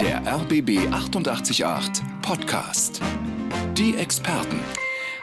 Der RBB 888 Podcast. Die Experten.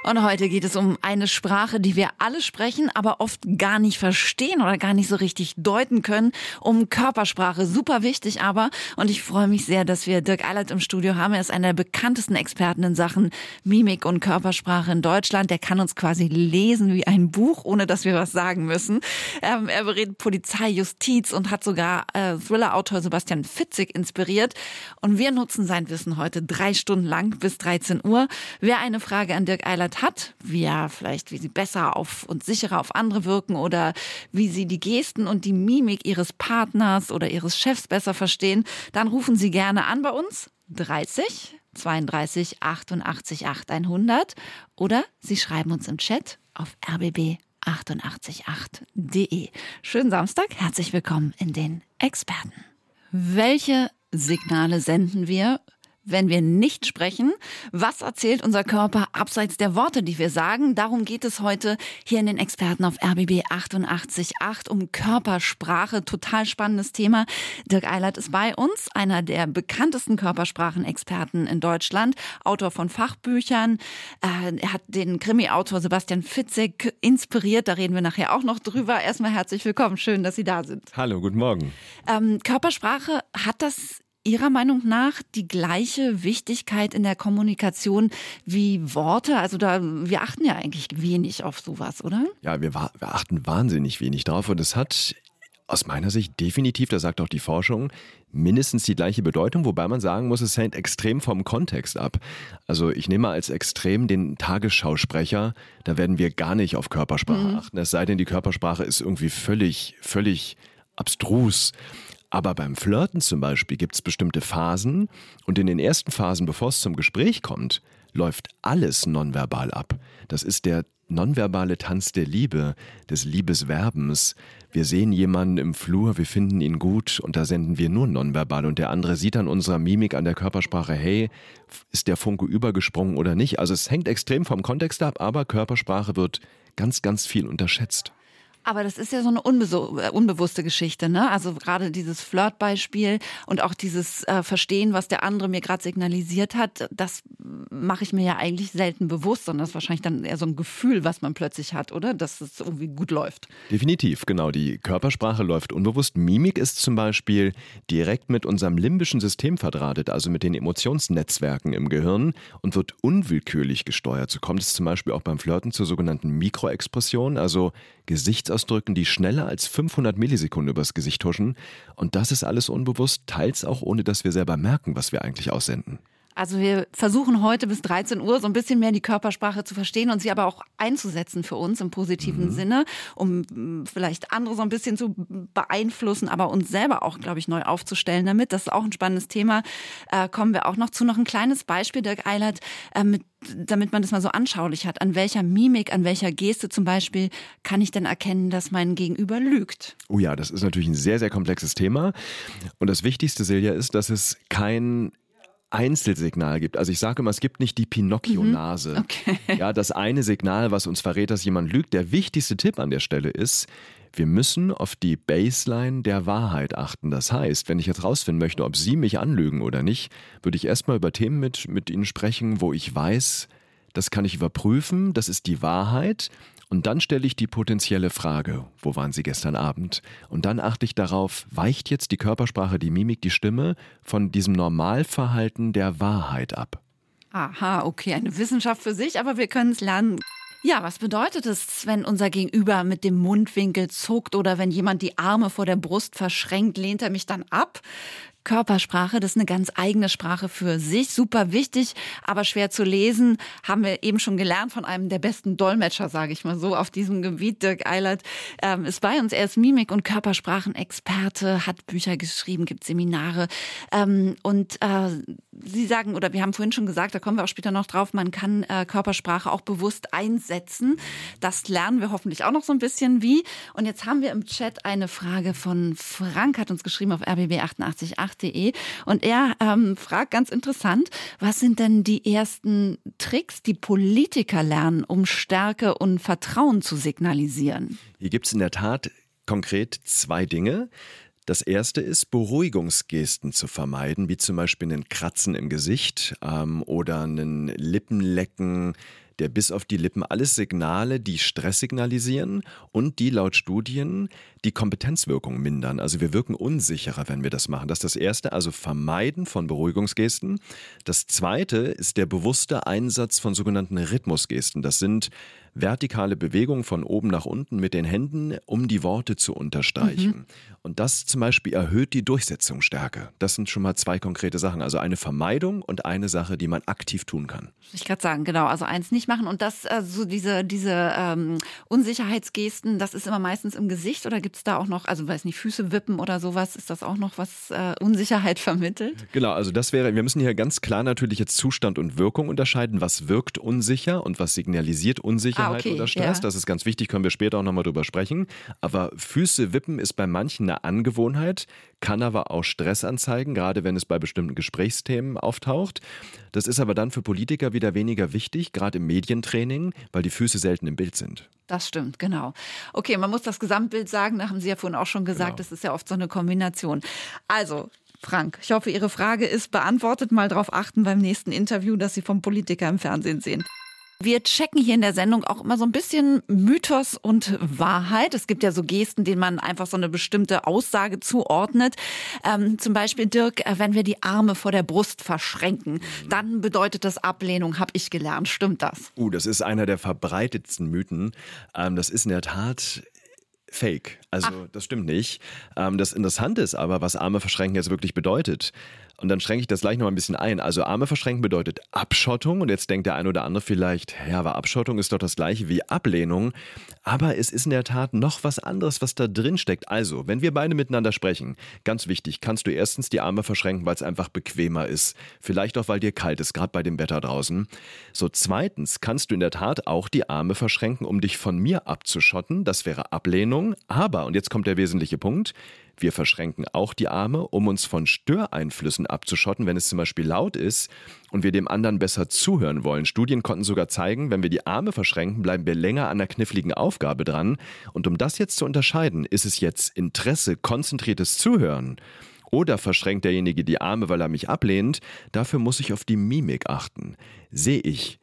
Und heute geht es um eine Sprache, die wir alle sprechen, aber oft gar nicht verstehen oder gar nicht so richtig deuten können. Um Körpersprache. Super wichtig aber. Und ich freue mich sehr, dass wir Dirk Eilert im Studio haben. Er ist einer der bekanntesten Experten in Sachen Mimik und Körpersprache in Deutschland. Der kann uns quasi lesen wie ein Buch, ohne dass wir was sagen müssen. Ähm, er berät Polizei, Justiz und hat sogar äh, Thriller-Autor Sebastian Fitzig inspiriert. Und wir nutzen sein Wissen heute drei Stunden lang bis 13 Uhr. Wer eine Frage an Dirk Eilert hat, er vielleicht, wie sie besser auf und sicherer auf andere wirken oder wie sie die Gesten und die Mimik ihres Partners oder ihres Chefs besser verstehen, dann rufen Sie gerne an bei uns 30 32 88 8100 oder Sie schreiben uns im Chat auf rbb 888.de. Schönen Samstag, herzlich willkommen in den Experten. Welche Signale senden wir, wenn wir nicht sprechen. Was erzählt unser Körper abseits der Worte, die wir sagen? Darum geht es heute hier in den Experten auf RBB 888 um Körpersprache. Total spannendes Thema. Dirk Eilert ist bei uns, einer der bekanntesten Körpersprachenexperten in Deutschland, Autor von Fachbüchern. Äh, er hat den Krimi-Autor Sebastian Fitzek inspiriert. Da reden wir nachher auch noch drüber. Erstmal herzlich willkommen. Schön, dass Sie da sind. Hallo, guten Morgen. Ähm, Körpersprache hat das Ihrer Meinung nach die gleiche Wichtigkeit in der Kommunikation wie Worte? Also da, wir achten ja eigentlich wenig auf sowas, oder? Ja, wir, wir achten wahnsinnig wenig drauf und es hat aus meiner Sicht definitiv, da sagt auch die Forschung, mindestens die gleiche Bedeutung, wobei man sagen muss, es hängt extrem vom Kontext ab. Also ich nehme als extrem den Tagesschausprecher, da werden wir gar nicht auf Körpersprache mhm. achten, es sei denn, die Körpersprache ist irgendwie völlig, völlig abstrus. Aber beim Flirten zum Beispiel gibt es bestimmte Phasen und in den ersten Phasen, bevor es zum Gespräch kommt, läuft alles nonverbal ab. Das ist der nonverbale Tanz der Liebe, des Liebesverbens. Wir sehen jemanden im Flur, wir finden ihn gut und da senden wir nur nonverbal und der andere sieht an unserer Mimik, an der Körpersprache, hey, ist der Funke übergesprungen oder nicht. Also es hängt extrem vom Kontext ab, aber Körpersprache wird ganz, ganz viel unterschätzt. Aber das ist ja so eine äh, unbewusste Geschichte, ne? Also gerade dieses Flirtbeispiel und auch dieses äh, Verstehen, was der andere mir gerade signalisiert hat, das mache ich mir ja eigentlich selten bewusst, sondern das ist wahrscheinlich dann eher so ein Gefühl, was man plötzlich hat, oder? Dass es irgendwie gut läuft. Definitiv, genau. Die Körpersprache läuft unbewusst. Mimik ist zum Beispiel direkt mit unserem limbischen System verdrahtet, also mit den Emotionsnetzwerken im Gehirn und wird unwillkürlich gesteuert. So kommt es zum Beispiel auch beim Flirten zur sogenannten Mikroexpression, also Gesichtsausdrücken, die schneller als 500 Millisekunden übers Gesicht huschen. Und das ist alles unbewusst, teils auch ohne dass wir selber merken, was wir eigentlich aussenden. Also wir versuchen heute bis 13 Uhr so ein bisschen mehr die Körpersprache zu verstehen und sie aber auch einzusetzen für uns im positiven mhm. Sinne, um vielleicht andere so ein bisschen zu beeinflussen, aber uns selber auch, glaube ich, neu aufzustellen damit. Das ist auch ein spannendes Thema. Äh, kommen wir auch noch zu. Noch ein kleines Beispiel, Dirk Eilert, äh, mit damit man das mal so anschaulich hat, an welcher Mimik, an welcher Geste zum Beispiel kann ich denn erkennen, dass mein Gegenüber lügt? Oh ja, das ist natürlich ein sehr, sehr komplexes Thema. Und das Wichtigste, Silja, ist, dass es kein Einzelsignal gibt. Also ich sage immer, es gibt nicht die Pinocchio-Nase. Mhm. Okay. Ja, das eine Signal, was uns verrät, dass jemand lügt. Der wichtigste Tipp an der Stelle ist, wir müssen auf die Baseline der Wahrheit achten. Das heißt, wenn ich jetzt rausfinden möchte, ob Sie mich anlügen oder nicht, würde ich erstmal über Themen mit, mit Ihnen sprechen, wo ich weiß, das kann ich überprüfen, das ist die Wahrheit. Und dann stelle ich die potenzielle Frage, wo waren Sie gestern Abend? Und dann achte ich darauf, weicht jetzt die Körpersprache, die Mimik, die Stimme von diesem Normalverhalten der Wahrheit ab? Aha, okay, eine Wissenschaft für sich, aber wir können es lernen. Ja, was bedeutet es, wenn unser Gegenüber mit dem Mundwinkel zuckt oder wenn jemand die Arme vor der Brust verschränkt, lehnt er mich dann ab? Körpersprache, das ist eine ganz eigene Sprache für sich, super wichtig, aber schwer zu lesen, haben wir eben schon gelernt von einem der besten Dolmetscher, sage ich mal so, auf diesem Gebiet. Dirk Eilert ähm, ist bei uns, er ist Mimik- und Körpersprachenexperte, hat Bücher geschrieben, gibt Seminare ähm, und äh, Sie sagen, oder wir haben vorhin schon gesagt, da kommen wir auch später noch drauf, man kann äh, Körpersprache auch bewusst einsetzen. Das lernen wir hoffentlich auch noch so ein bisschen wie. Und jetzt haben wir im Chat eine Frage von Frank, hat uns geschrieben auf rbb888 www.ftf.de. Und er ähm, fragt ganz interessant, was sind denn die ersten Tricks, die Politiker lernen, um Stärke und Vertrauen zu signalisieren? Hier gibt es in der Tat konkret zwei Dinge. Das erste ist, Beruhigungsgesten zu vermeiden, wie zum Beispiel einen Kratzen im Gesicht ähm, oder einen Lippenlecken, der bis auf die Lippen alles Signale, die Stress signalisieren und die laut Studien die Kompetenzwirkung mindern. Also wir wirken unsicherer, wenn wir das machen. Das ist das Erste, also Vermeiden von Beruhigungsgesten. Das Zweite ist der bewusste Einsatz von sogenannten Rhythmusgesten. Das sind vertikale Bewegung von oben nach unten mit den Händen, um die Worte zu unterstreichen. Mhm. Und das zum Beispiel erhöht die Durchsetzungsstärke. Das sind schon mal zwei konkrete Sachen. Also eine Vermeidung und eine Sache, die man aktiv tun kann. Ich gerade sagen, genau. Also eins nicht machen und das, also diese, diese ähm, Unsicherheitsgesten, das ist immer meistens im Gesicht oder gibt es da auch noch, also weiß nicht, Füße wippen oder sowas, ist das auch noch was äh, Unsicherheit vermittelt? Genau, also das wäre, wir müssen hier ganz klar natürlich jetzt Zustand und Wirkung unterscheiden. Was wirkt unsicher und was signalisiert Unsicherheit? Ah, okay, oder Stress. Ja. Das ist ganz wichtig, können wir später auch nochmal drüber sprechen. Aber Füße wippen ist bei manchen eine Angewohnheit, kann aber auch Stress anzeigen, gerade wenn es bei bestimmten Gesprächsthemen auftaucht. Das ist aber dann für Politiker wieder weniger wichtig, gerade im Medientraining, weil die Füße selten im Bild sind. Das stimmt, genau. Okay, man muss das Gesamtbild sagen, da haben Sie ja vorhin auch schon gesagt, genau. das ist ja oft so eine Kombination. Also, Frank, ich hoffe, Ihre Frage ist beantwortet. Mal darauf achten beim nächsten Interview, dass Sie vom Politiker im Fernsehen sehen. Wir checken hier in der Sendung auch immer so ein bisschen Mythos und Wahrheit. Es gibt ja so Gesten, denen man einfach so eine bestimmte Aussage zuordnet. Ähm, zum Beispiel, Dirk, äh, wenn wir die Arme vor der Brust verschränken, dann bedeutet das Ablehnung, habe ich gelernt. Stimmt das? Uh, das ist einer der verbreitetsten Mythen. Ähm, das ist in der Tat Fake. Also Ach. das stimmt nicht. Ähm, das Interessante ist aber, was Arme verschränken jetzt wirklich bedeutet. Und dann schränke ich das gleich noch ein bisschen ein. Also Arme verschränken bedeutet Abschottung. Und jetzt denkt der ein oder andere vielleicht, ja, aber Abschottung ist doch das gleiche wie Ablehnung. Aber es ist in der Tat noch was anderes, was da drin steckt. Also, wenn wir beide miteinander sprechen, ganz wichtig, kannst du erstens die Arme verschränken, weil es einfach bequemer ist. Vielleicht auch, weil dir kalt ist, gerade bei dem Wetter draußen. So, zweitens kannst du in der Tat auch die Arme verschränken, um dich von mir abzuschotten. Das wäre Ablehnung. Aber, und jetzt kommt der wesentliche Punkt, wir verschränken auch die Arme, um uns von Störeinflüssen abzuschotten, wenn es zum Beispiel laut ist und wir dem anderen besser zuhören wollen. Studien konnten sogar zeigen, wenn wir die Arme verschränken, bleiben wir länger an der kniffligen Aufgabe dran. Und um das jetzt zu unterscheiden, ist es jetzt Interesse, konzentriertes Zuhören oder verschränkt derjenige die Arme, weil er mich ablehnt, dafür muss ich auf die Mimik achten. Sehe ich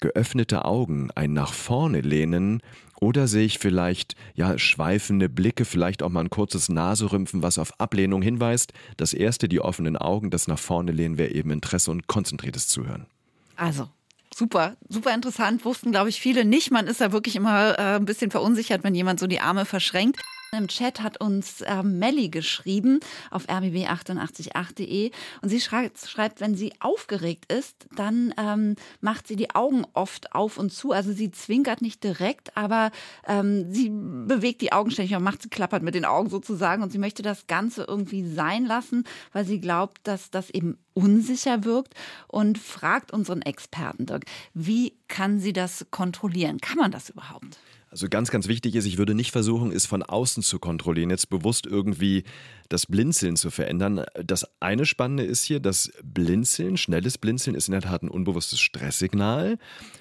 geöffnete Augen, ein nach vorne lehnen oder sehe ich vielleicht ja schweifende Blicke, vielleicht auch mal ein kurzes Naserümpfen, was auf Ablehnung hinweist. Das erste, die offenen Augen, das nach vorne lehnen, wäre eben Interesse und konzentriertes Zuhören. Also, Super, super interessant. Wussten, glaube ich, viele nicht. Man ist da wirklich immer äh, ein bisschen verunsichert, wenn jemand so die Arme verschränkt. Im Chat hat uns äh, Melli geschrieben auf rbb888.de und sie schreibt, schreibt, wenn sie aufgeregt ist, dann ähm, macht sie die Augen oft auf und zu. Also sie zwinkert nicht direkt, aber ähm, sie bewegt die Augen ständig und macht, sie klappert mit den Augen sozusagen und sie möchte das Ganze irgendwie sein lassen, weil sie glaubt, dass das eben unsicher wirkt und fragt unseren Experten, Dirk, wie kann sie das kontrollieren? Kann man das überhaupt? Also ganz, ganz wichtig ist, ich würde nicht versuchen, es von außen zu kontrollieren, jetzt bewusst irgendwie das Blinzeln zu verändern. Das eine Spannende ist hier, das Blinzeln, schnelles Blinzeln ist in der Tat ein unbewusstes Stresssignal.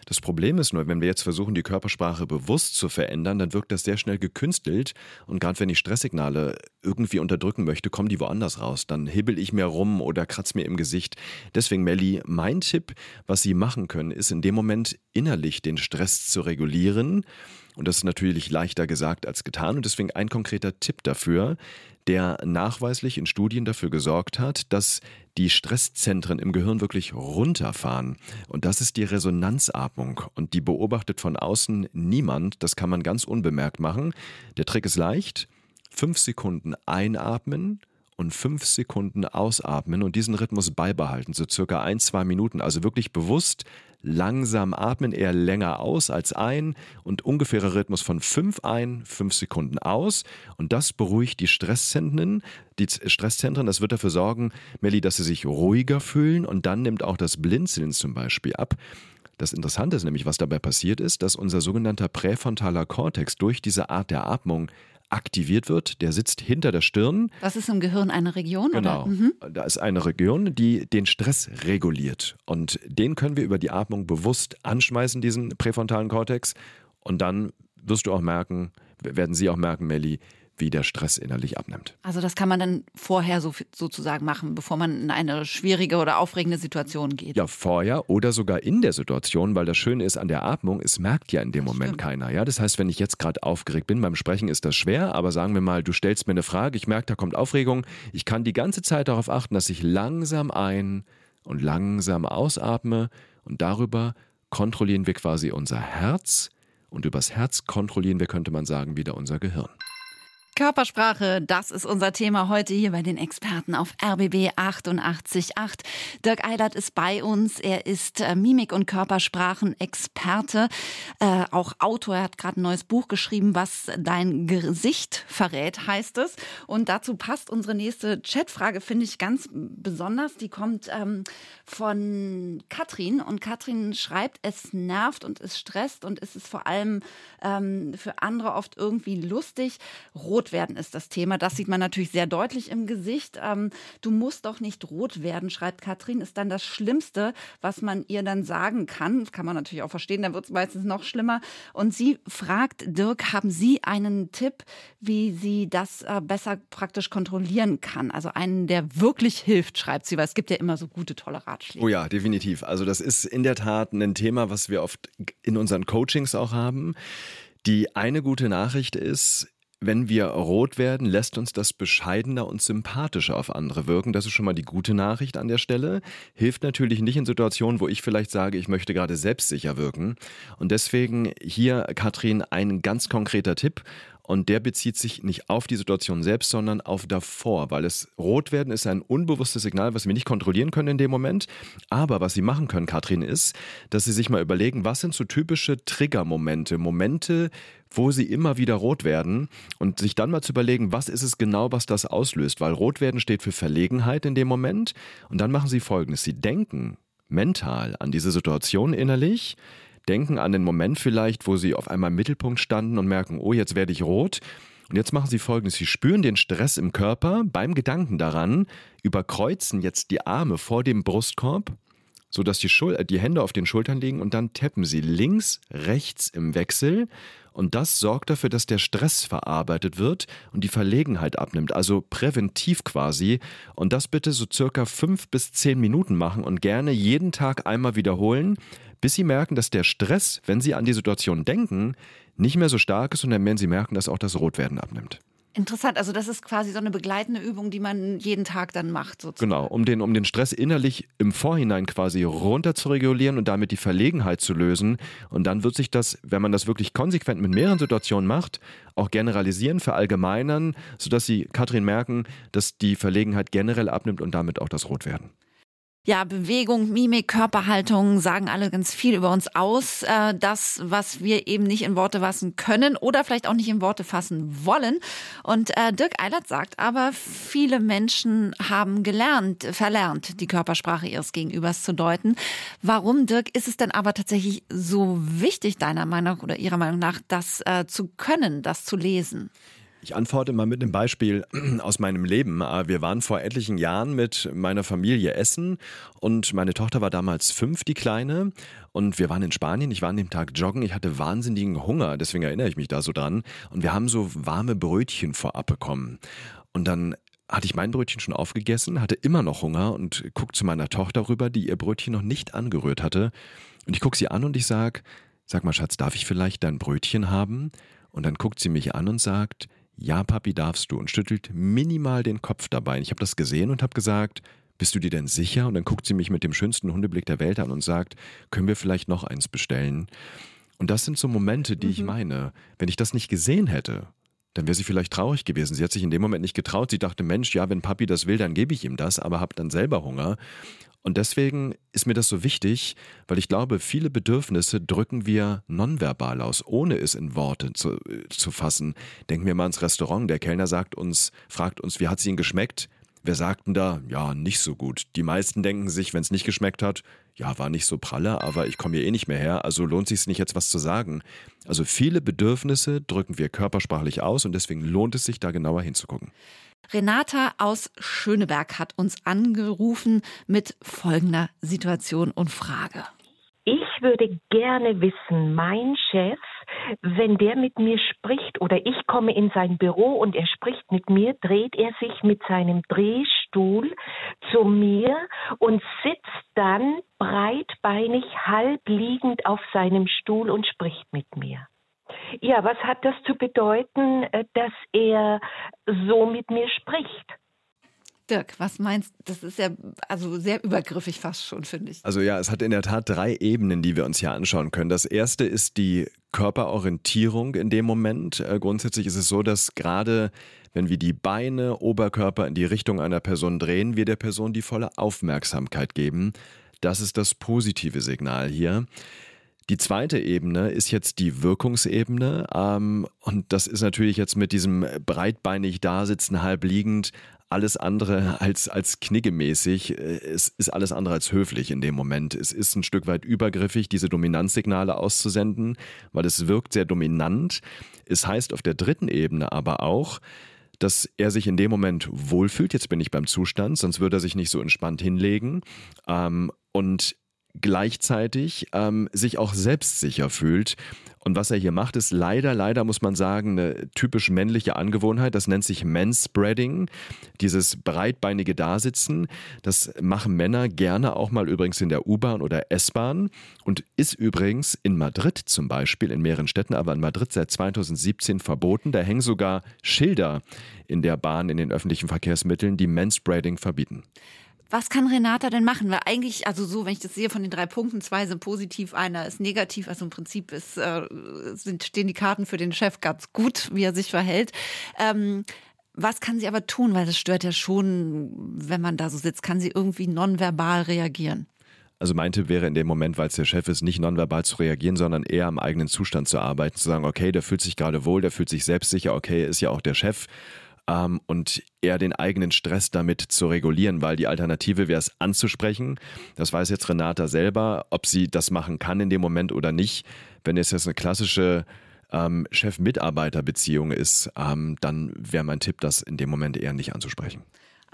Das Problem ist nur, wenn wir jetzt versuchen, die Körpersprache bewusst zu verändern, dann wirkt das sehr schnell gekünstelt. Und gerade wenn ich Stresssignale irgendwie unterdrücken möchte, kommen die woanders raus. Dann hibbel ich mir rum oder kratz mir im Gesicht. Deswegen, Melli, mein Tipp, was Sie machen können, ist in dem Moment innerlich den Stress zu regulieren und das ist natürlich leichter gesagt als getan. Und deswegen ein konkreter Tipp dafür, der nachweislich in Studien dafür gesorgt hat, dass die Stresszentren im Gehirn wirklich runterfahren. Und das ist die Resonanzatmung. Und die beobachtet von außen niemand. Das kann man ganz unbemerkt machen. Der Trick ist leicht. Fünf Sekunden einatmen und fünf Sekunden ausatmen und diesen Rhythmus beibehalten, so circa ein, zwei Minuten. Also wirklich bewusst langsam atmen, eher länger aus als ein und ungefährer Rhythmus von fünf ein, fünf Sekunden aus. Und das beruhigt die Stresszentren. Die Stresszentren, das wird dafür sorgen, Melli, dass sie sich ruhiger fühlen und dann nimmt auch das Blinzeln zum Beispiel ab. Das Interessante ist nämlich, was dabei passiert ist, dass unser sogenannter präfrontaler Kortex durch diese Art der Atmung aktiviert wird. Der sitzt hinter der Stirn. Das ist im Gehirn eine Region? Genau. Mhm. Da ist eine Region, die den Stress reguliert. Und den können wir über die Atmung bewusst anschmeißen, diesen präfrontalen Kortex. Und dann wirst du auch merken, werden Sie auch merken, Melli, wie der Stress innerlich abnimmt. Also das kann man dann vorher so, sozusagen machen, bevor man in eine schwierige oder aufregende Situation geht. Ja, vorher oder sogar in der Situation, weil das Schöne ist an der Atmung, es merkt ja in dem das Moment stimmt. keiner. Ja, das heißt, wenn ich jetzt gerade aufgeregt bin, beim Sprechen ist das schwer, aber sagen wir mal, du stellst mir eine Frage, ich merke, da kommt Aufregung, ich kann die ganze Zeit darauf achten, dass ich langsam ein und langsam ausatme und darüber kontrollieren wir quasi unser Herz und übers Herz kontrollieren wir, könnte man sagen, wieder unser Gehirn. Körpersprache, das ist unser Thema heute hier bei den Experten auf RBB 888. Dirk Eilert ist bei uns. Er ist äh, Mimik- und Körpersprachen-Experte, äh, auch Autor. Er hat gerade ein neues Buch geschrieben, was dein Gesicht verrät, heißt es. Und dazu passt unsere nächste Chatfrage, finde ich ganz besonders. Die kommt ähm, von Katrin. Und Katrin schreibt, es nervt und es stresst und es ist vor allem ähm, für andere oft irgendwie lustig. Rot Rot werden ist das Thema. Das sieht man natürlich sehr deutlich im Gesicht. Ähm, du musst doch nicht rot werden, schreibt Katrin, ist dann das Schlimmste, was man ihr dann sagen kann. Kann man natürlich auch verstehen, dann wird es meistens noch schlimmer. Und sie fragt, Dirk, haben Sie einen Tipp, wie sie das äh, besser praktisch kontrollieren kann? Also einen, der wirklich hilft, schreibt sie, weil es gibt ja immer so gute, tolle Ratschläge. Oh ja, definitiv. Also das ist in der Tat ein Thema, was wir oft in unseren Coachings auch haben. Die eine gute Nachricht ist, wenn wir rot werden, lässt uns das bescheidener und sympathischer auf andere wirken. Das ist schon mal die gute Nachricht an der Stelle. Hilft natürlich nicht in Situationen, wo ich vielleicht sage, ich möchte gerade selbstsicher wirken. Und deswegen hier, Katrin, ein ganz konkreter Tipp. Und der bezieht sich nicht auf die Situation selbst, sondern auf davor, weil es rot werden ist ein unbewusstes Signal, was wir nicht kontrollieren können in dem Moment. Aber was Sie machen können, Katrin, ist, dass Sie sich mal überlegen, was sind so typische Triggermomente, Momente, wo sie immer wieder rot werden. Und sich dann mal zu überlegen, was ist es genau, was das auslöst, weil rot werden steht für Verlegenheit in dem Moment. Und dann machen sie folgendes, sie denken mental an diese Situation innerlich, denken an den Moment vielleicht, wo sie auf einmal im Mittelpunkt standen und merken, oh, jetzt werde ich rot. Und jetzt machen Sie folgendes. Sie spüren den Stress im Körper beim Gedanken daran, überkreuzen jetzt die Arme vor dem Brustkorb, sodass die, Schul die Hände auf den Schultern liegen und dann tappen Sie links, rechts im Wechsel und das sorgt dafür, dass der Stress verarbeitet wird und die Verlegenheit abnimmt, also präventiv quasi. Und das bitte so circa fünf bis zehn Minuten machen und gerne jeden Tag einmal wiederholen, bis Sie merken, dass der Stress, wenn Sie an die Situation denken, nicht mehr so stark ist und dann werden Sie merken, dass auch das Rotwerden abnimmt. Interessant, also das ist quasi so eine begleitende Übung, die man jeden Tag dann macht. Sozusagen. Genau, um den, um den Stress innerlich im Vorhinein quasi runter zu regulieren und damit die Verlegenheit zu lösen. Und dann wird sich das, wenn man das wirklich konsequent mit mehreren Situationen macht, auch generalisieren, verallgemeinern, sodass Sie, Katrin, merken, dass die Verlegenheit generell abnimmt und damit auch das Rotwerden. Ja, Bewegung, Mimik, Körperhaltung sagen alle ganz viel über uns aus. Äh, das, was wir eben nicht in Worte fassen können oder vielleicht auch nicht in Worte fassen wollen. Und äh, Dirk Eilert sagt aber, viele Menschen haben gelernt, verlernt, die Körpersprache ihres Gegenübers zu deuten. Warum, Dirk, ist es denn aber tatsächlich so wichtig, deiner Meinung oder Ihrer Meinung nach, das äh, zu können, das zu lesen? Ich antworte mal mit einem Beispiel aus meinem Leben. Äh, wir waren vor etlichen Jahren mit meiner Familie essen und meine Tochter war damals fünf, die Kleine. Und wir waren in Spanien. Ich war an dem Tag joggen. Ich hatte wahnsinnigen Hunger, deswegen erinnere ich mich da so dran. Und wir haben so warme Brötchen vorab bekommen. Und dann hatte ich mein Brötchen schon aufgegessen, hatte immer noch Hunger und guck zu meiner Tochter rüber, die ihr Brötchen noch nicht angerührt hatte. Und ich gucke sie an und ich sag, sag mal Schatz, darf ich vielleicht dein Brötchen haben? Und dann guckt sie mich an und sagt, ja, Papi, darfst du und schüttelt minimal den Kopf dabei. Ich habe das gesehen und habe gesagt, bist du dir denn sicher? Und dann guckt sie mich mit dem schönsten Hundeblick der Welt an und sagt, können wir vielleicht noch eins bestellen? Und das sind so Momente, die mhm. ich meine. Wenn ich das nicht gesehen hätte, dann wäre sie vielleicht traurig gewesen. Sie hat sich in dem Moment nicht getraut. Sie dachte, Mensch, ja, wenn Papi das will, dann gebe ich ihm das, aber habe dann selber Hunger. Und deswegen ist mir das so wichtig, weil ich glaube, viele Bedürfnisse drücken wir nonverbal aus, ohne es in Worte zu, äh, zu fassen. Denken wir mal ans Restaurant. Der Kellner sagt uns, fragt uns, wie hat es Ihnen geschmeckt? Wir sagten da, ja, nicht so gut. Die meisten denken sich, wenn es nicht geschmeckt hat, ja, war nicht so pralle, aber ich komme hier eh nicht mehr her, also lohnt sich nicht jetzt was zu sagen. Also viele Bedürfnisse drücken wir körpersprachlich aus und deswegen lohnt es sich da genauer hinzugucken. Renata aus Schöneberg hat uns angerufen mit folgender Situation und Frage. Ich würde gerne wissen, mein Chef wenn der mit mir spricht oder ich komme in sein Büro und er spricht mit mir, dreht er sich mit seinem Drehstuhl zu mir und sitzt dann breitbeinig halb liegend auf seinem Stuhl und spricht mit mir. Ja, was hat das zu bedeuten, äh, dass er so mit mir spricht? Dirk, was meinst du? Das ist ja also sehr übergriffig fast schon, finde ich. Also ja, es hat in der Tat drei Ebenen, die wir uns hier anschauen können. Das erste ist die Körperorientierung in dem Moment. Äh, grundsätzlich ist es so, dass gerade wenn wir die Beine, Oberkörper in die Richtung einer Person drehen, wir der Person die volle Aufmerksamkeit geben. Das ist das positive Signal hier. Die zweite Ebene ist jetzt die Wirkungsebene. Ähm, und das ist natürlich jetzt mit diesem breitbeinig dasitzen, halb liegend, alles andere als, als kniggemäßig. Es ist alles andere als höflich in dem Moment. Es ist ein Stück weit übergriffig, diese Dominanzsignale auszusenden, weil es wirkt sehr dominant. Es heißt auf der dritten Ebene aber auch, dass er sich in dem Moment wohlfühlt. Jetzt bin ich beim Zustand, sonst würde er sich nicht so entspannt hinlegen. Ähm, und gleichzeitig ähm, sich auch selbstsicher fühlt. Und was er hier macht, ist leider, leider muss man sagen, eine typisch männliche Angewohnheit. Das nennt sich Manspreading, dieses breitbeinige Dasitzen. Das machen Männer gerne auch mal übrigens in der U-Bahn oder S-Bahn und ist übrigens in Madrid zum Beispiel, in mehreren Städten, aber in Madrid seit 2017 verboten. Da hängen sogar Schilder in der Bahn, in den öffentlichen Verkehrsmitteln, die Manspreading verbieten. Was kann Renata denn machen? Weil eigentlich, also so, wenn ich das sehe von den drei Punkten, zwei sind positiv, einer ist negativ. Also im Prinzip ist, äh, sind, stehen die Karten für den Chef ganz gut, wie er sich verhält. Ähm, was kann sie aber tun? Weil das stört ja schon, wenn man da so sitzt. Kann sie irgendwie nonverbal reagieren? Also mein Tipp wäre in dem Moment, weil es der Chef ist, nicht nonverbal zu reagieren, sondern eher am eigenen Zustand zu arbeiten, zu sagen, okay, der fühlt sich gerade wohl, der fühlt sich selbstsicher, okay, ist ja auch der Chef ähm, und eher den eigenen Stress damit zu regulieren, weil die Alternative wäre es anzusprechen. Das weiß jetzt Renata selber, ob sie das machen kann in dem Moment oder nicht. Wenn es jetzt eine klassische ähm, Chef-Mitarbeiter-Beziehung ist, ähm, dann wäre mein Tipp, das in dem Moment eher nicht anzusprechen.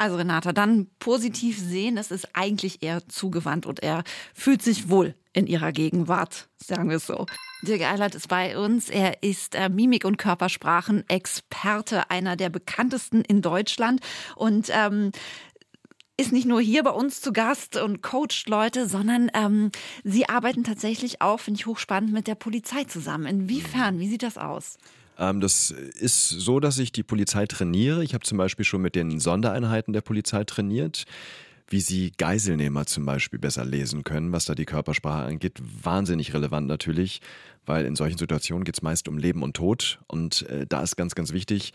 Also Renata, dann positiv sehen, es ist eigentlich eher zugewandt und er fühlt sich wohl in ihrer Gegenwart, sagen wir es so. Dirk Eilert ist bei uns. Er ist äh, Mimik- und Körpersprachen-Experte, einer der bekanntesten in Deutschland. Und ähm, ist nicht nur hier bei uns zu Gast und coacht Leute, sondern ähm, Sie arbeiten tatsächlich auch, finde ich hochspannend, mit der Polizei zusammen. Inwiefern? Wie sieht das aus? Ähm, das ist so, dass ich die Polizei trainiere. Ich habe zum Beispiel schon mit den Sondereinheiten der Polizei trainiert wie sie Geiselnehmer zum Beispiel besser lesen können, was da die Körpersprache angeht. Wahnsinnig relevant natürlich, weil in solchen Situationen geht es meist um Leben und Tod. Und äh, da ist ganz, ganz wichtig,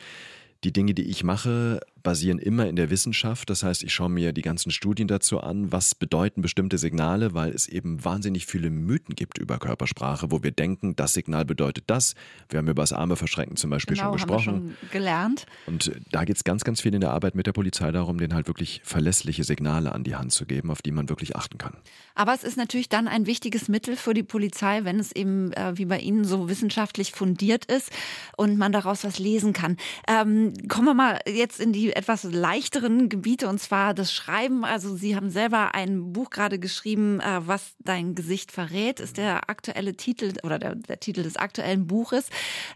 die Dinge, die ich mache, basieren immer in der Wissenschaft. Das heißt, ich schaue mir die ganzen Studien dazu an, was bedeuten bestimmte Signale, weil es eben wahnsinnig viele Mythen gibt über Körpersprache, wo wir denken, das Signal bedeutet das. Wir haben über das Arme verschränken zum Beispiel genau, schon gesprochen. Haben wir schon gelernt. Und da geht es ganz, ganz viel in der Arbeit mit der Polizei darum, denen halt wirklich verlässliche Signale an die Hand zu geben, auf die man wirklich achten kann. Aber es ist natürlich dann ein wichtiges Mittel für die Polizei, wenn es eben äh, wie bei Ihnen so wissenschaftlich fundiert ist und man daraus was lesen kann. Ähm, kommen wir mal jetzt in die etwas leichteren Gebiete und zwar das Schreiben. Also Sie haben selber ein Buch gerade geschrieben, äh, was dein Gesicht verrät, ist der aktuelle Titel oder der, der Titel des aktuellen Buches.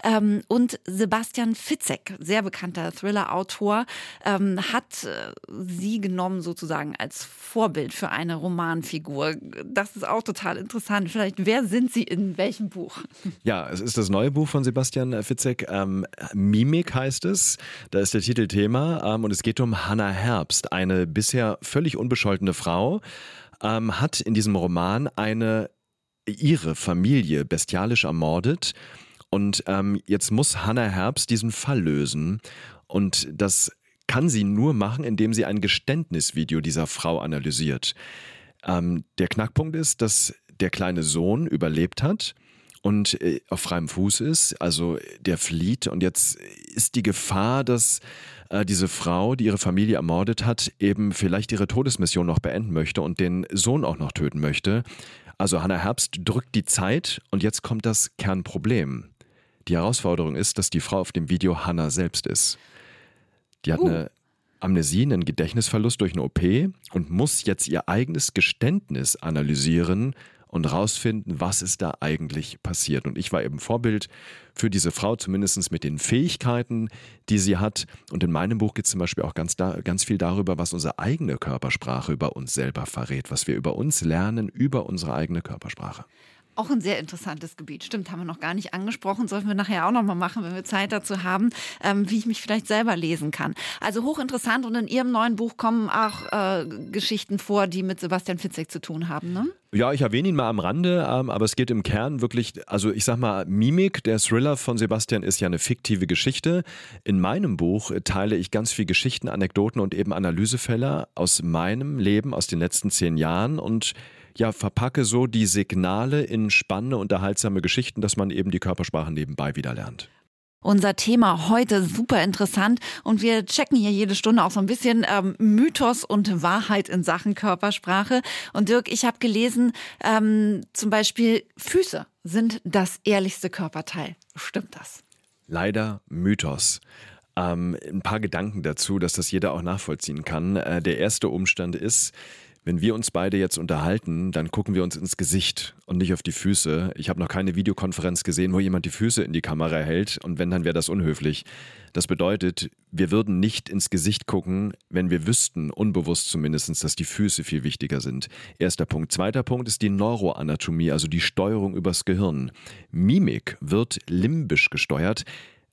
Ähm, und Sebastian Fitzek, sehr bekannter Thriller-Autor, ähm, hat äh, Sie genommen sozusagen als Vorbild für eine Romanfigur. Das ist auch total interessant. Vielleicht, wer sind Sie in welchem Buch? Ja, es ist das neue Buch von Sebastian Fitzek. Ähm, Mimik heißt es. Da ist der Titel Thema ähm, und es geht um Hannah Herbst, eine bisher völlig unbescholtene Frau, ähm, hat in diesem Roman eine ihre Familie bestialisch ermordet und ähm, jetzt muss Hannah Herbst diesen Fall lösen und das kann sie nur machen, indem sie ein Geständnisvideo dieser Frau analysiert. Ähm, der Knackpunkt ist, dass der kleine Sohn überlebt hat und äh, auf freiem Fuß ist, also der flieht und jetzt ist die Gefahr, dass äh, diese Frau, die ihre Familie ermordet hat, eben vielleicht ihre Todesmission noch beenden möchte und den Sohn auch noch töten möchte. Also Hannah Herbst drückt die Zeit und jetzt kommt das Kernproblem. Die Herausforderung ist, dass die Frau auf dem Video Hannah selbst ist. Die hat uh. eine Amnesie, einen Gedächtnisverlust durch eine OP und muss jetzt ihr eigenes Geständnis analysieren und rausfinden, was ist da eigentlich passiert. Und ich war eben Vorbild für diese Frau, zumindest mit den Fähigkeiten, die sie hat. Und in meinem Buch geht es zum Beispiel auch ganz, da, ganz viel darüber, was unsere eigene Körpersprache über uns selber verrät, was wir über uns lernen, über unsere eigene Körpersprache. Auch ein sehr interessantes Gebiet. Stimmt, haben wir noch gar nicht angesprochen. Sollten wir nachher auch noch mal machen, wenn wir Zeit dazu haben, ähm, wie ich mich vielleicht selber lesen kann. Also hochinteressant und in Ihrem neuen Buch kommen auch äh, Geschichten vor, die mit Sebastian Fitzek zu tun haben, ne? Ja, ich erwähne ihn mal am Rande, ähm, aber es geht im Kern wirklich, also ich sag mal, Mimik, der Thriller von Sebastian ist ja eine fiktive Geschichte. In meinem Buch teile ich ganz viel Geschichten, Anekdoten und eben Analysefälle aus meinem Leben, aus den letzten zehn Jahren und ja, verpacke so die Signale in spannende, unterhaltsame Geschichten, dass man eben die Körpersprache nebenbei wieder lernt. Unser Thema heute super interessant und wir checken hier jede Stunde auch so ein bisschen ähm, Mythos und Wahrheit in Sachen Körpersprache. Und Dirk, ich habe gelesen, ähm, zum Beispiel Füße sind das ehrlichste Körperteil. Stimmt das? Leider Mythos. Ähm, ein paar Gedanken dazu, dass das jeder auch nachvollziehen kann. Äh, der erste Umstand ist, wenn wir uns beide jetzt unterhalten, dann gucken wir uns ins Gesicht und nicht auf die Füße. Ich habe noch keine Videokonferenz gesehen, wo jemand die Füße in die Kamera hält und wenn, dann wäre das unhöflich. Das bedeutet, wir würden nicht ins Gesicht gucken, wenn wir wüssten, unbewusst zumindest, dass die Füße viel wichtiger sind. Erster Punkt. Zweiter Punkt ist die Neuroanatomie, also die Steuerung übers Gehirn. Mimik wird limbisch gesteuert,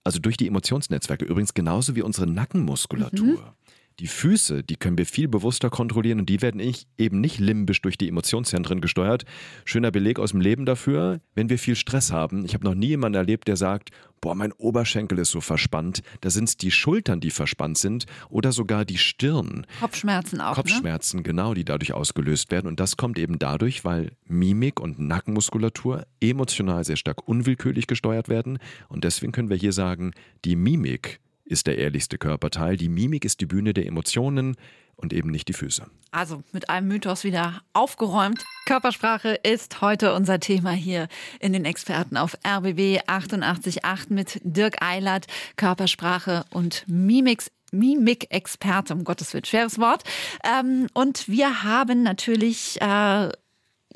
also durch die Emotionsnetzwerke, übrigens genauso wie unsere Nackenmuskulatur. Mhm. Die Füße, die können wir viel bewusster kontrollieren und die werden eben nicht limbisch durch die Emotionszentren gesteuert. Schöner Beleg aus dem Leben dafür, wenn wir viel Stress haben. Ich habe noch nie jemanden erlebt, der sagt, boah, mein Oberschenkel ist so verspannt. Da sind es die Schultern, die verspannt sind oder sogar die Stirn. Kopfschmerzen auch. Ne? Kopfschmerzen, ne? genau, die dadurch ausgelöst werden. Und das kommt eben dadurch, weil Mimik und Nackenmuskulatur emotional sehr stark unwillkürlich gesteuert werden. Und deswegen können wir hier sagen, die Mimik ist der ehrlichste Körperteil. Die Mimik ist die Bühne der Emotionen und eben nicht die Füße. Also mit einem Mythos wieder aufgeräumt. Körpersprache ist heute unser Thema hier in den Experten auf RBB 888 mit Dirk Eilert. Körpersprache und Mimik Mimik-Experte, um Gottes Willen, schweres Wort. Ähm, und wir haben natürlich äh,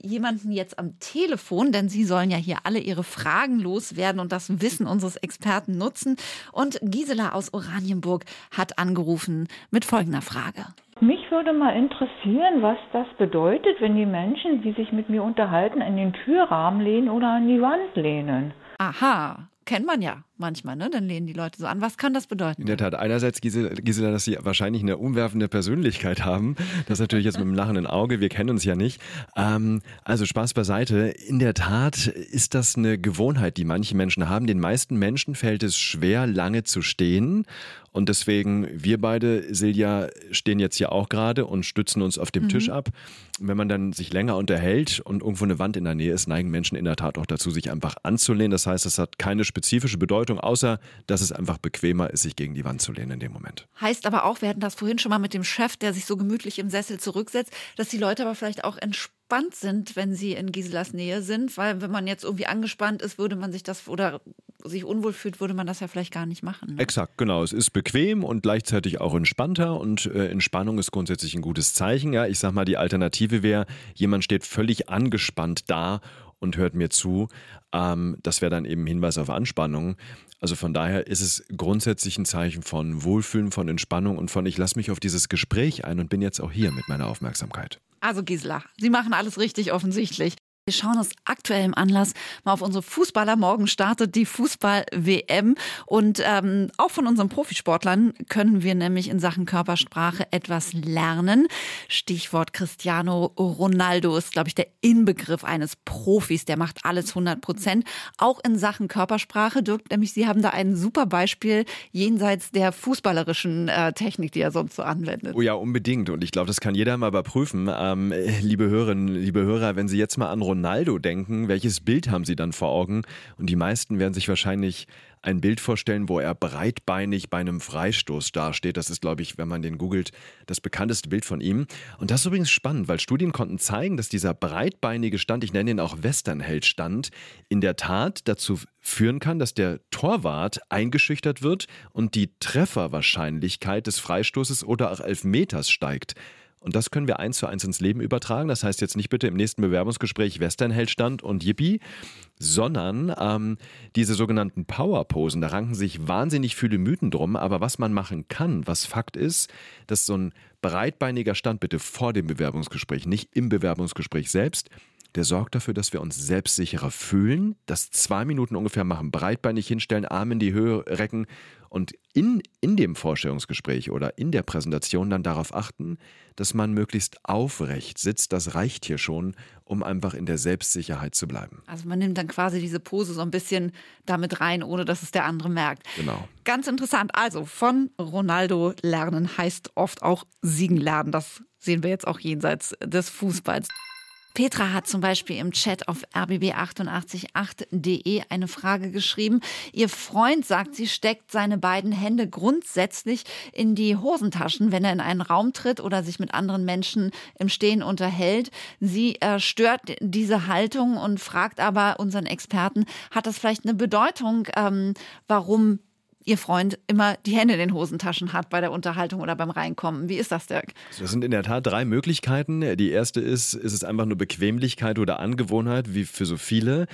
jemanden jetzt am Telefon, denn Sie sollen ja hier alle Ihre Fragen loswerden und das Wissen unseres Experten nutzen. Und Gisela aus Oranienburg hat angerufen mit folgender Frage. Mich würde mal interessieren, was das bedeutet, wenn die Menschen, die sich mit mir unterhalten, an den Türrahmen lehnen oder an die Wand lehnen. Aha, kennt man ja manchmal, ne? Dann lehnen die Leute so an. Was kann das bedeuten? In der Tat, einerseits, Gisela, Gisela, dass sie wahrscheinlich eine umwerfende Persönlichkeit haben. Das ist natürlich jetzt mit dem lachenden Auge, wir kennen uns ja nicht. Ähm, also Spaß beiseite. In der Tat ist das eine Gewohnheit, die manche Menschen haben. Den meisten Menschen fällt es schwer, lange zu stehen. Und deswegen, wir beide, Silja, stehen jetzt hier auch gerade und stützen uns auf dem mhm. Tisch ab. Wenn man dann sich länger unterhält und irgendwo eine Wand in der Nähe ist, neigen Menschen in der Tat auch dazu, sich einfach anzulehnen. Das heißt, es hat keine spezifische Bedeutung, außer dass es einfach bequemer ist, sich gegen die Wand zu lehnen in dem Moment. Heißt aber auch, wir hatten das vorhin schon mal mit dem Chef, der sich so gemütlich im Sessel zurücksetzt, dass die Leute aber vielleicht auch entspannt sind, wenn sie in Giselas Nähe sind, weil wenn man jetzt irgendwie angespannt ist, würde man sich das oder sich unwohl fühlt, würde man das ja vielleicht gar nicht machen. Ne? Exakt, genau. Es ist bequem und gleichzeitig auch entspannter und äh, Entspannung ist grundsätzlich ein gutes Zeichen. Ja, ich sag mal, die Alternative wäre, jemand steht völlig angespannt da und hört mir zu. Ähm, das wäre dann eben Hinweis auf Anspannung. Also von daher ist es grundsätzlich ein Zeichen von Wohlfühlen, von Entspannung und von ich lasse mich auf dieses Gespräch ein und bin jetzt auch hier mit meiner Aufmerksamkeit. Also Gisela, Sie machen alles richtig offensichtlich. Wir schauen aus aktuellem Anlass mal auf unsere Fußballer. Morgen startet die Fußball-WM und ähm, auch von unseren Profisportlern können wir nämlich in Sachen Körpersprache etwas lernen. Stichwort Cristiano Ronaldo ist, glaube ich, der Inbegriff eines Profis. Der macht alles 100 Prozent. Auch in Sachen Körpersprache. Dirk, nämlich Sie haben da ein super Beispiel jenseits der fußballerischen äh, Technik, die er sonst so anwendet. Oh ja, unbedingt. Und ich glaube, das kann jeder mal überprüfen. Ähm, liebe Hörerinnen, liebe Hörer, wenn Sie jetzt mal an Ronaldo denken, welches Bild haben Sie dann vor Augen? Und die meisten werden sich wahrscheinlich ein Bild vorstellen, wo er breitbeinig bei einem Freistoß dasteht. Das ist, glaube ich, wenn man den googelt, das bekannteste Bild von ihm. Und das ist übrigens spannend, weil Studien konnten zeigen, dass dieser breitbeinige Stand, ich nenne ihn auch Westernheld-Stand, in der Tat dazu führen kann, dass der Torwart eingeschüchtert wird und die Trefferwahrscheinlichkeit des Freistoßes oder auch Elfmeters steigt. Und das können wir eins zu eins ins Leben übertragen. Das heißt jetzt nicht bitte im nächsten Bewerbungsgespräch Westernheldstand und Yippie, sondern ähm, diese sogenannten Powerposen, da ranken sich wahnsinnig viele Mythen drum. Aber was man machen kann, was Fakt ist, dass so ein breitbeiniger Stand bitte vor dem Bewerbungsgespräch, nicht im Bewerbungsgespräch selbst, der sorgt dafür, dass wir uns selbstsicherer fühlen, das zwei Minuten ungefähr machen, breitbeinig hinstellen, Arme in die Höhe recken und in, in dem Vorstellungsgespräch oder in der Präsentation dann darauf achten, dass man möglichst aufrecht sitzt. Das reicht hier schon, um einfach in der Selbstsicherheit zu bleiben. Also man nimmt dann quasi diese Pose so ein bisschen damit rein, ohne dass es der andere merkt. Genau. Ganz interessant. Also von Ronaldo lernen heißt oft auch siegen lernen. Das sehen wir jetzt auch jenseits des Fußballs. Petra hat zum Beispiel im Chat auf rbb888.de eine Frage geschrieben. Ihr Freund sagt, sie steckt seine beiden Hände grundsätzlich in die Hosentaschen, wenn er in einen Raum tritt oder sich mit anderen Menschen im Stehen unterhält. Sie äh, stört diese Haltung und fragt aber unseren Experten, hat das vielleicht eine Bedeutung, ähm, warum Ihr Freund immer die Hände in den Hosentaschen hat bei der Unterhaltung oder beim Reinkommen. Wie ist das, Dirk? Das sind in der Tat drei Möglichkeiten. Die erste ist, ist es einfach nur Bequemlichkeit oder Angewohnheit, wie für so viele.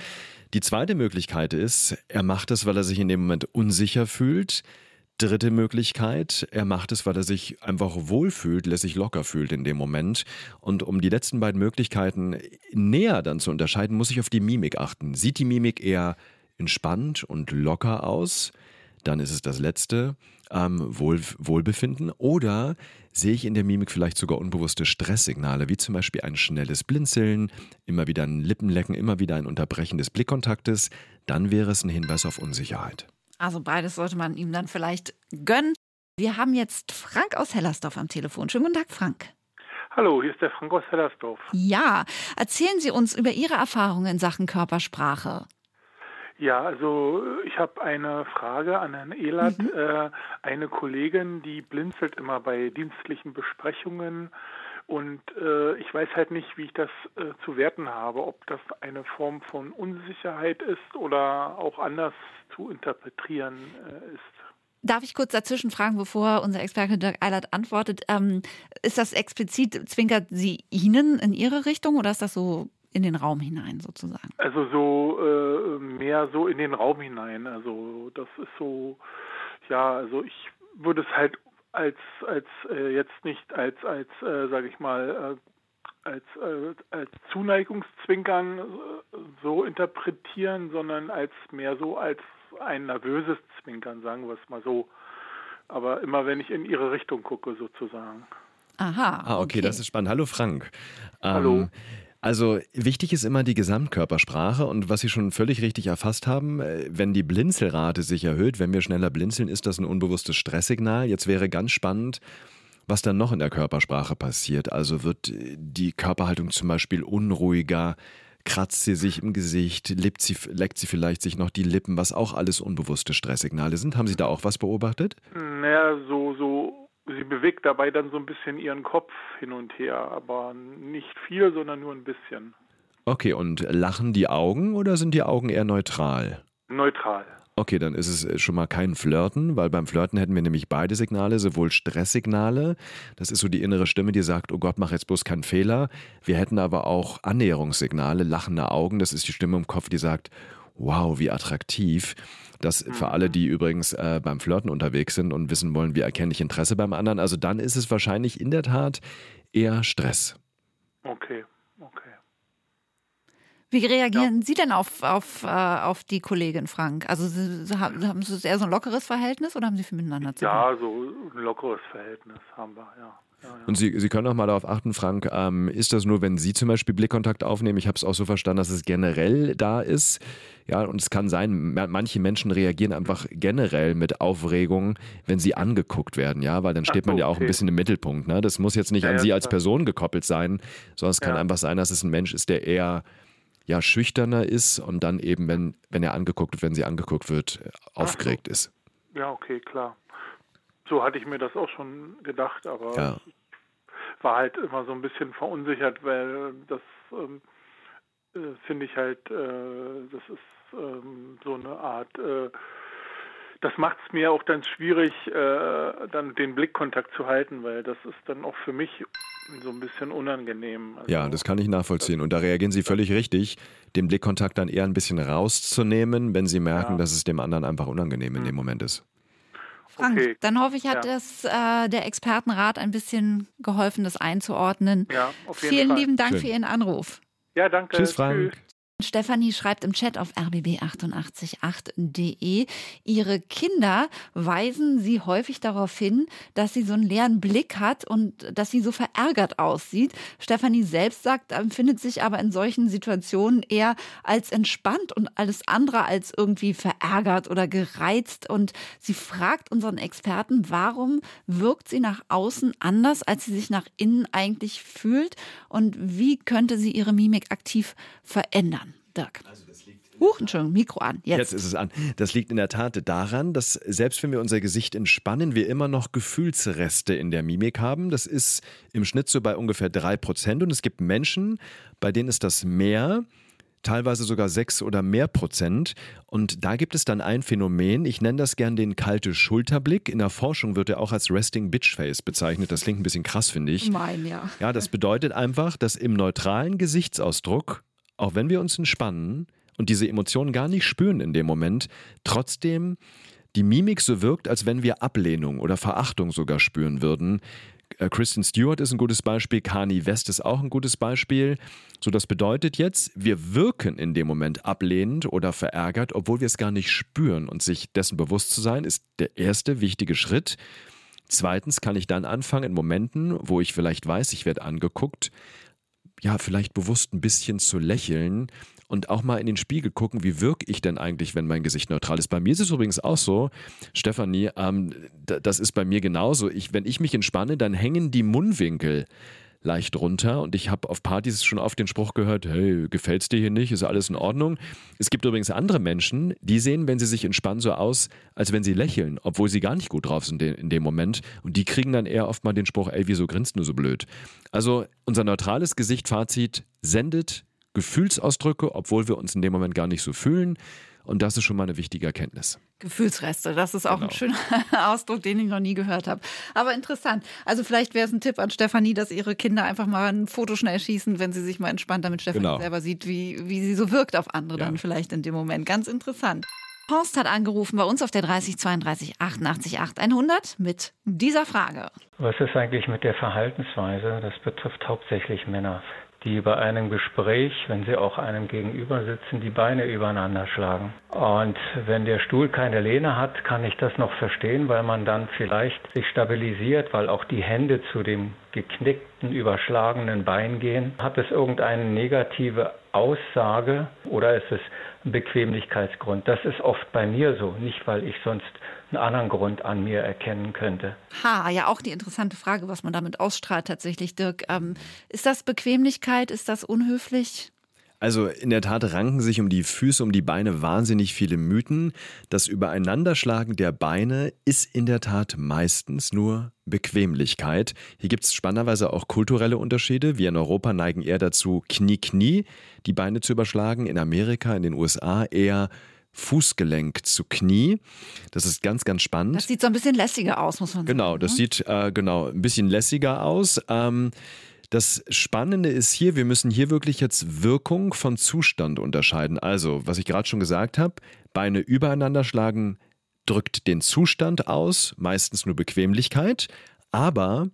Die zweite Möglichkeit ist, er macht es, weil er sich in dem Moment unsicher fühlt. Dritte Möglichkeit, er macht es, weil er sich einfach wohlfühlt, lässt sich locker fühlt in dem Moment. Und um die letzten beiden Möglichkeiten näher dann zu unterscheiden, muss ich auf die Mimik achten. Sieht die Mimik eher entspannt und locker aus? Dann ist es das letzte, ähm, Wohl, Wohlbefinden. Oder sehe ich in der Mimik vielleicht sogar unbewusste Stresssignale, wie zum Beispiel ein schnelles Blinzeln, immer wieder ein Lippenlecken, immer wieder ein Unterbrechen des Blickkontaktes. Dann wäre es ein Hinweis auf Unsicherheit. Also beides sollte man ihm dann vielleicht gönnen. Wir haben jetzt Frank aus Hellersdorf am Telefon. Schönen guten Tag, Frank. Hallo, hier ist der Frank aus Hellersdorf. Ja, erzählen Sie uns über Ihre Erfahrungen in Sachen Körpersprache. Ja, also ich habe eine Frage an Herrn Ehlert. Mhm. Äh, eine Kollegin, die blinzelt immer bei dienstlichen Besprechungen und äh, ich weiß halt nicht, wie ich das äh, zu werten habe, ob das eine Form von Unsicherheit ist oder auch anders zu interpretieren äh, ist. Darf ich kurz dazwischen fragen, bevor unser Experte Dirk Eilert antwortet? Ähm, ist das explizit, zwinkert sie Ihnen in Ihre Richtung oder ist das so in den Raum hinein sozusagen? Also so äh, mehr so in den Raum hinein. Also das ist so, ja, also ich würde es halt als als äh, jetzt nicht als als äh, sage ich mal äh, als äh, als Zuneigungszwinkern äh, so interpretieren, sondern als mehr so als ein nervöses Zwinkern, sagen wir es mal so. Aber immer wenn ich in ihre Richtung gucke sozusagen. Aha. Ah, okay, okay. das ist spannend. Hallo Frank. Hallo. Ähm, also wichtig ist immer die Gesamtkörpersprache und was Sie schon völlig richtig erfasst haben, äh, wenn die Blinzelrate sich erhöht, wenn wir schneller blinzeln, ist das ein unbewusstes Stresssignal. Jetzt wäre ganz spannend, was dann noch in der Körpersprache passiert. Also wird äh, die Körperhaltung zum Beispiel unruhiger, kratzt sie sich im Gesicht, sie, leckt sie vielleicht sich noch die Lippen, was auch alles unbewusste Stresssignale sind. Haben Sie da auch was beobachtet? Naja, so, so sie bewegt dabei dann so ein bisschen ihren Kopf hin und her, aber nicht viel, sondern nur ein bisschen. Okay, und lachen die Augen oder sind die Augen eher neutral? Neutral. Okay, dann ist es schon mal kein Flirten, weil beim Flirten hätten wir nämlich beide Signale, sowohl Stresssignale, das ist so die innere Stimme, die sagt, oh Gott, mach jetzt bloß keinen Fehler. Wir hätten aber auch Annäherungssignale, lachende Augen, das ist die Stimme im Kopf, die sagt, wow, wie attraktiv. Das für mhm. alle, die übrigens äh, beim Flirten unterwegs sind und wissen wollen, wie erkenne ich Interesse beim anderen. Also dann ist es wahrscheinlich in der Tat eher Stress. Okay, okay. Wie reagieren ja. Sie denn auf, auf, äh, auf die Kollegin Frank? Also Sie, haben Sie eher so ein lockeres Verhältnis oder haben Sie viel miteinander zu tun? Ja, so ein lockeres Verhältnis haben wir, ja. Und Sie, Sie können auch mal darauf achten, Frank, ähm, ist das nur, wenn Sie zum Beispiel Blickkontakt aufnehmen? Ich habe es auch so verstanden, dass es generell da ist. Ja, und es kann sein, manche Menschen reagieren einfach generell mit Aufregung, wenn sie angeguckt werden, ja, weil dann steht man ja auch ein bisschen im Mittelpunkt. Ne? Das muss jetzt nicht an Sie als Person gekoppelt sein, sondern es kann einfach sein, dass es ein Mensch ist, der eher ja, schüchterner ist und dann eben, wenn, wenn er angeguckt wird, wenn sie angeguckt wird, aufgeregt so. ist. Ja, okay, klar. So hatte ich mir das auch schon gedacht, aber ja. war halt immer so ein bisschen verunsichert, weil das ähm, äh, finde ich halt, äh, das ist ähm, so eine Art, äh, das macht es mir auch dann schwierig, äh, dann den Blickkontakt zu halten, weil das ist dann auch für mich so ein bisschen unangenehm. Also, ja, das kann ich nachvollziehen. Und da reagieren Sie völlig richtig, den Blickkontakt dann eher ein bisschen rauszunehmen, wenn Sie merken, ja. dass es dem anderen einfach unangenehm in dem hm. Moment ist. Frank, okay. dann hoffe ich, hat ja. das, äh, der Expertenrat ein bisschen geholfen, das einzuordnen. Ja, auf jeden Vielen Fall. lieben Dank Schön. für Ihren Anruf. Ja, danke. Tschüss, Frank. Tschüss. Stefanie schreibt im Chat auf rbb888.de, ihre Kinder weisen sie häufig darauf hin, dass sie so einen leeren Blick hat und dass sie so verärgert aussieht. Stefanie selbst sagt, empfindet sich aber in solchen Situationen eher als entspannt und alles andere als irgendwie verärgert oder gereizt. Und sie fragt unseren Experten, warum wirkt sie nach außen anders, als sie sich nach innen eigentlich fühlt und wie könnte sie ihre Mimik aktiv verändern. Dirk. Also das liegt Huch, Entschuldigung, Mikro an. Jetzt. Jetzt ist es an. Das liegt in der Tat daran, dass selbst wenn wir unser Gesicht entspannen, wir immer noch Gefühlsreste in der Mimik haben. Das ist im Schnitt so bei ungefähr drei Prozent. Und es gibt Menschen, bei denen ist das mehr teilweise sogar sechs oder mehr Prozent. Und da gibt es dann ein Phänomen, ich nenne das gern den kalte Schulterblick. In der Forschung wird er auch als Resting Bitch Face bezeichnet. Das klingt ein bisschen krass, finde ich. Mein, ja. Ja, das bedeutet einfach, dass im neutralen Gesichtsausdruck auch wenn wir uns entspannen und diese Emotionen gar nicht spüren in dem Moment, trotzdem die Mimik so wirkt, als wenn wir Ablehnung oder Verachtung sogar spüren würden. Äh, Kristen Stewart ist ein gutes Beispiel, Kanye West ist auch ein gutes Beispiel. So, das bedeutet jetzt, wir wirken in dem Moment ablehnend oder verärgert, obwohl wir es gar nicht spüren. Und sich dessen bewusst zu sein, ist der erste wichtige Schritt. Zweitens kann ich dann anfangen, in Momenten, wo ich vielleicht weiß, ich werde angeguckt, ja, vielleicht bewusst ein bisschen zu lächeln und auch mal in den Spiegel gucken, wie wirke ich denn eigentlich, wenn mein Gesicht neutral ist. Bei mir ist es übrigens auch so, Stefanie, ähm, das ist bei mir genauso. Ich, wenn ich mich entspanne, dann hängen die Mundwinkel leicht runter. Und ich habe auf Partys schon oft den Spruch gehört, hey, gefällt's dir hier nicht? Ist alles in Ordnung? Es gibt übrigens andere Menschen, die sehen, wenn sie sich entspannen, so aus, als wenn sie lächeln, obwohl sie gar nicht gut drauf sind in dem Moment. Und die kriegen dann eher oft mal den Spruch, ey, wieso grinst du so blöd? Also unser neutrales Gesicht, Fazit, sendet Gefühlsausdrücke, obwohl wir uns in dem Moment gar nicht so fühlen. Und das ist schon mal eine wichtige Erkenntnis. Gefühlsreste, das ist auch genau. ein schöner Ausdruck, den ich noch nie gehört habe. Aber interessant. Also vielleicht wäre es ein Tipp an Stefanie, dass ihre Kinder einfach mal ein Foto schnell schießen, wenn sie sich mal entspannt, damit Stefanie genau. selber sieht, wie, wie sie so wirkt auf andere ja. dann vielleicht in dem Moment. Ganz interessant. Horst hat angerufen bei uns auf der 30 32 88 800 mit dieser Frage. Was ist eigentlich mit der Verhaltensweise? Das betrifft hauptsächlich Männer die bei einem Gespräch, wenn sie auch einem gegenüber sitzen, die Beine übereinander schlagen. Und wenn der Stuhl keine Lehne hat, kann ich das noch verstehen, weil man dann vielleicht sich stabilisiert, weil auch die Hände zu dem geknickten, überschlagenen Bein gehen. Hat es irgendeine negative Aussage oder ist es Bequemlichkeitsgrund? Das ist oft bei mir so, nicht weil ich sonst einen anderen Grund an mir erkennen könnte. Ha, ja, auch die interessante Frage, was man damit ausstrahlt tatsächlich, Dirk. Ähm, ist das Bequemlichkeit? Ist das unhöflich? Also in der Tat ranken sich um die Füße, um die Beine wahnsinnig viele Mythen. Das Übereinanderschlagen der Beine ist in der Tat meistens nur Bequemlichkeit. Hier gibt es spannenderweise auch kulturelle Unterschiede. Wir in Europa neigen eher dazu, Knie-Knie die Beine zu überschlagen. In Amerika, in den USA eher Fußgelenk zu Knie. Das ist ganz, ganz spannend. Das sieht so ein bisschen lässiger aus, muss man genau, sagen. Genau, das ne? sieht äh, genau ein bisschen lässiger aus. Ähm, das Spannende ist hier, wir müssen hier wirklich jetzt Wirkung von Zustand unterscheiden. Also, was ich gerade schon gesagt habe, Beine übereinander schlagen drückt den Zustand aus, meistens nur Bequemlichkeit, aber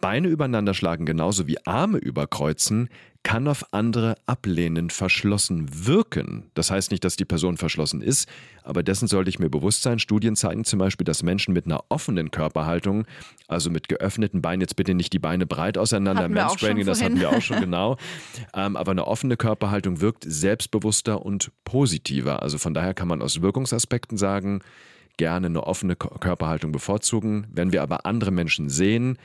Beine übereinander schlagen genauso wie Arme überkreuzen kann auf andere ablehnend verschlossen wirken. Das heißt nicht, dass die Person verschlossen ist, aber dessen sollte ich mir bewusst sein. Studien zeigen zum Beispiel, dass Menschen mit einer offenen Körperhaltung, also mit geöffneten Beinen, jetzt bitte nicht die Beine breit auseinander, Mansplaining, das hatten wir auch schon genau, ähm, aber eine offene Körperhaltung wirkt selbstbewusster und positiver. Also von daher kann man aus Wirkungsaspekten sagen, gerne eine offene Körperhaltung bevorzugen. Wenn wir aber andere Menschen sehen,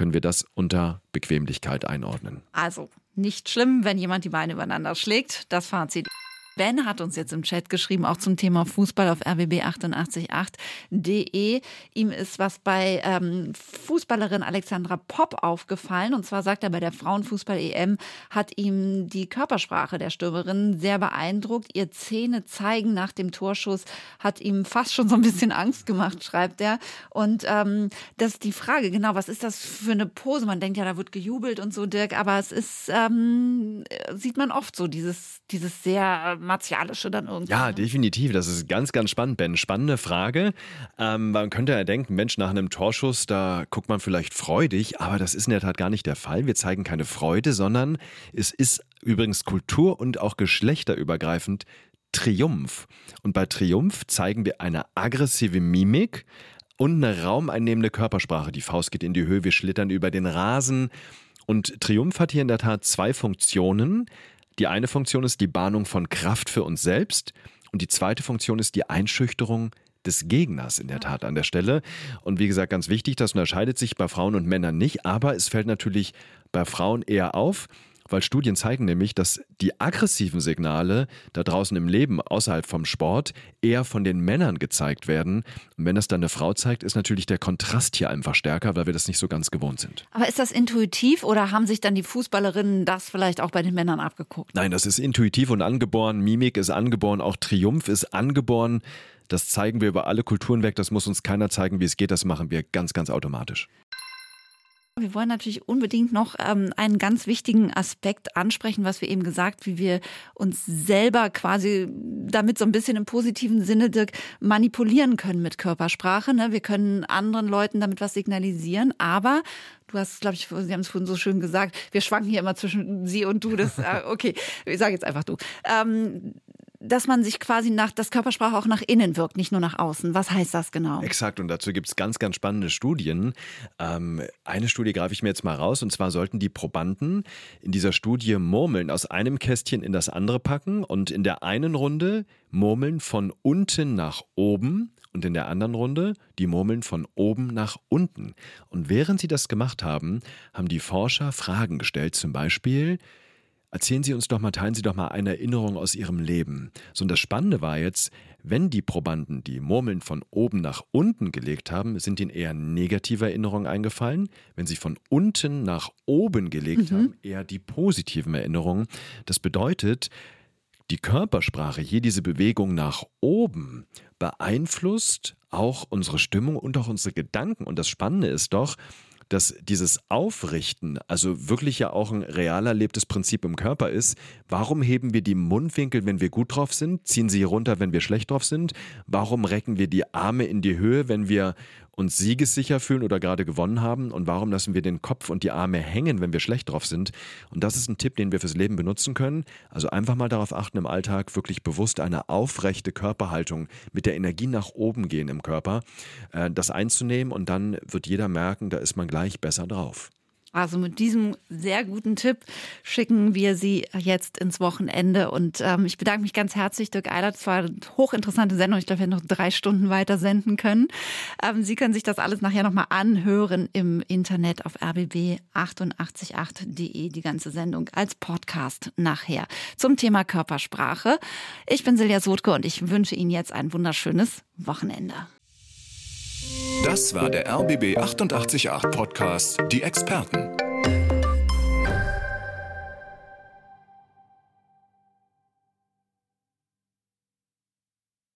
können wir das unter Bequemlichkeit einordnen. Also nicht schlimm, wenn jemand die Beine übereinander schlägt. Das Fazit. Ben hat uns jetzt im Chat geschrieben, auch zum Thema Fußball auf rbb888.de. Ihm ist was bei ähm, Fußballerin Alexandra Popp aufgefallen. Und zwar sagt er, bei der Frauenfußball-EM hat ihm die Körpersprache der Stürmerin sehr beeindruckt. Ihr Zähne zeigen nach dem Torschuss hat ihm fast schon so ein bisschen Angst gemacht, schreibt er. Und ähm, das ist die Frage, genau, was ist das für eine Pose? Man denkt ja, da wird gejubelt und so, Dirk, aber es ist, ähm, sieht man oft so, dieses, dieses sehr Martialische dann irgendwie. Ja, ne? definitiv. Das ist ganz, ganz spannend, Ben. Spannende Frage. Ähm, man könnte ja denken, Mensch, nach einem Torschuss, da guckt man vielleicht freudig, aber das ist in der Tat gar nicht der Fall. Wir zeigen keine Freude, sondern es ist übrigens kultur- und auch geschlechterübergreifend Triumph. Und bei Triumph zeigen wir eine aggressive Mimik und eine raumeinnehmende Körpersprache. Die Faust geht in die Höhe, wir schlittern über den Rasen. Und Triumph hat hier in der Tat zwei Funktionen. Die eine Funktion ist die Bahnung von Kraft für uns selbst und die zweite Funktion ist die Einschüchterung des Gegners in der Tat an der Stelle. Und wie gesagt, ganz wichtig, das unterscheidet sich bei Frauen und Männern nicht, aber es fällt natürlich bei Frauen eher auf, weil Studien zeigen nämlich, dass die aggressiven Signale da draußen im Leben außerhalb vom Sport eher von den Männern gezeigt werden. Und wenn das dann eine Frau zeigt, ist natürlich der Kontrast hier einfach stärker, weil wir das nicht so ganz gewohnt sind. Aber ist das intuitiv oder haben sich dann die Fußballerinnen das vielleicht auch bei den Männern abgeguckt? Nein, das ist intuitiv und angeboren. Mimik ist angeboren, auch Triumph ist angeboren. Das zeigen wir über alle Kulturen weg. Das muss uns keiner zeigen, wie es geht. Das machen wir ganz, ganz automatisch. Wir wollen natürlich unbedingt noch ähm, einen ganz wichtigen Aspekt ansprechen, was wir eben gesagt, wie wir uns selber quasi damit so ein bisschen im positiven Sinne Dirk, manipulieren können mit Körpersprache. Ne? Wir können anderen Leuten damit was signalisieren, aber Du hast, glaube ich, Sie haben es vorhin so schön gesagt, wir schwanken hier immer zwischen Sie und du. Das, äh, okay, ich sage jetzt einfach du. Ähm, dass man sich quasi nach, das Körpersprache auch nach innen wirkt, nicht nur nach außen. Was heißt das genau? Exakt, und dazu gibt es ganz, ganz spannende Studien. Ähm, eine Studie greife ich mir jetzt mal raus, und zwar sollten die Probanden in dieser Studie Murmeln aus einem Kästchen in das andere packen und in der einen Runde Murmeln von unten nach oben und in der anderen Runde die Murmeln von oben nach unten. Und während sie das gemacht haben, haben die Forscher Fragen gestellt, zum Beispiel, Erzählen Sie uns doch mal, teilen Sie doch mal eine Erinnerung aus Ihrem Leben. So, und das Spannende war jetzt, wenn die Probanden die Murmeln von oben nach unten gelegt haben, sind ihnen eher negative Erinnerungen eingefallen. Wenn sie von unten nach oben gelegt mhm. haben, eher die positiven Erinnerungen. Das bedeutet, die Körpersprache, hier diese Bewegung nach oben, beeinflusst auch unsere Stimmung und auch unsere Gedanken. Und das Spannende ist doch, dass dieses Aufrichten, also wirklich ja auch ein real erlebtes Prinzip im Körper ist. Warum heben wir die Mundwinkel, wenn wir gut drauf sind, ziehen sie runter, wenn wir schlecht drauf sind? Warum recken wir die Arme in die Höhe, wenn wir uns siegessicher fühlen oder gerade gewonnen haben? Und warum lassen wir den Kopf und die Arme hängen, wenn wir schlecht drauf sind? Und das ist ein Tipp, den wir fürs Leben benutzen können. Also einfach mal darauf achten, im Alltag wirklich bewusst eine aufrechte Körperhaltung mit der Energie nach oben gehen im Körper, äh, das einzunehmen und dann wird jeder merken, da ist man gleich besser drauf. Also mit diesem sehr guten Tipp schicken wir Sie jetzt ins Wochenende. Und ähm, ich bedanke mich ganz herzlich, Dirk Eilert. Es war eine hochinteressante Sendung. Ich glaube, wir hätten noch drei Stunden weiter senden können. Ähm, Sie können sich das alles nachher nochmal anhören im Internet auf rbb888.de, die ganze Sendung als Podcast nachher zum Thema Körpersprache. Ich bin Silja Sotke und ich wünsche Ihnen jetzt ein wunderschönes Wochenende. Das war der RBB 888 Podcast, die Experten.